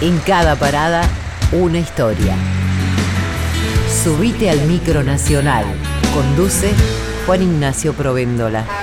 En cada parada, una historia. Subite al micro nacional. Conduce Juan Ignacio Provéndola.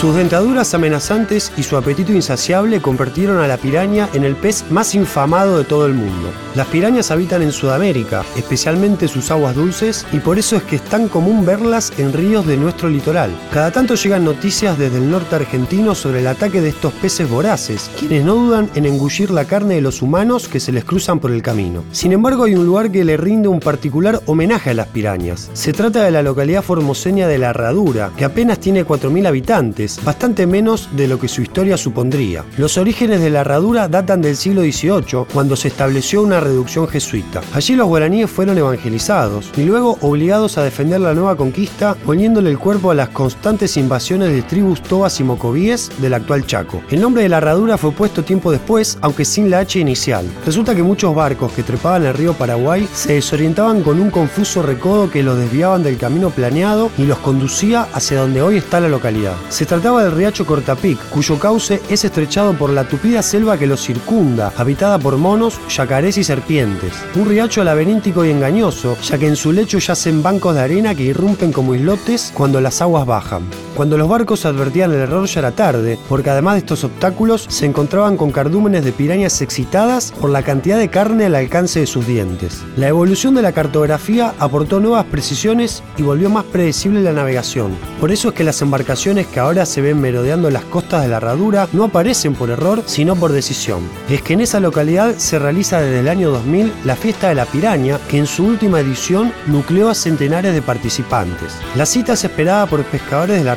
Sus dentaduras amenazantes y su apetito insaciable convirtieron a la piraña en el pez más infamado de todo el mundo. Las pirañas habitan en Sudamérica, especialmente sus aguas dulces, y por eso es que es tan común verlas en ríos de nuestro litoral. Cada tanto llegan noticias desde el norte argentino sobre el ataque de estos peces voraces, quienes no dudan en engullir la carne de los humanos que se les cruzan por el camino. Sin embargo, hay un lugar que le rinde un particular homenaje a las pirañas. Se trata de la localidad formoseña de La Herradura, que apenas tiene 4.000 habitantes, bastante menos de lo que su historia supondría. Los orígenes de la herradura datan del siglo XVIII, cuando se estableció una reducción jesuita. Allí los guaraníes fueron evangelizados y luego obligados a defender la nueva conquista, poniéndole el cuerpo a las constantes invasiones de tribus tobas y mocovíes del actual Chaco. El nombre de la herradura fue puesto tiempo después, aunque sin la H inicial. Resulta que muchos barcos que trepaban el río Paraguay se desorientaban con un confuso recodo que los desviaban del camino planeado y los conducía hacia donde hoy está la localidad. Se trataba del riacho Cortapic, cuyo cauce es estrechado por la tupida selva que lo circunda, habitada por monos, yacarés y serpientes. Un riacho laberíntico y engañoso, ya que en su lecho yacen bancos de arena que irrumpen como islotes cuando las aguas bajan. Cuando los barcos advertían el error ya era tarde, porque además de estos obstáculos se encontraban con cardúmenes de pirañas excitadas por la cantidad de carne al alcance de sus dientes. La evolución de la cartografía aportó nuevas precisiones y volvió más predecible la navegación. Por eso es que las embarcaciones que ahora se ven merodeando las costas de la herradura no aparecen por error, sino por decisión. Es que en esa localidad se realiza desde el año 2000 la fiesta de la piraña, que en su última edición nucleó a centenares de participantes. La cita es esperada por pescadores de la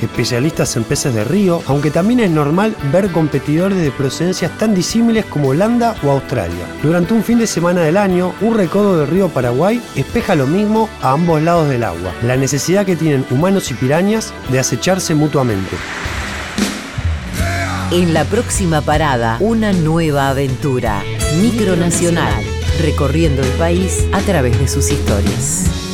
especialistas en peces de río, aunque también es normal ver competidores de procedencias tan disímiles como Holanda o Australia. Durante un fin de semana del año, un recodo del río Paraguay espeja lo mismo a ambos lados del agua, la necesidad que tienen humanos y pirañas de acecharse mutuamente. En la próxima parada, una nueva aventura. Micronacional, recorriendo el país a través de sus historias.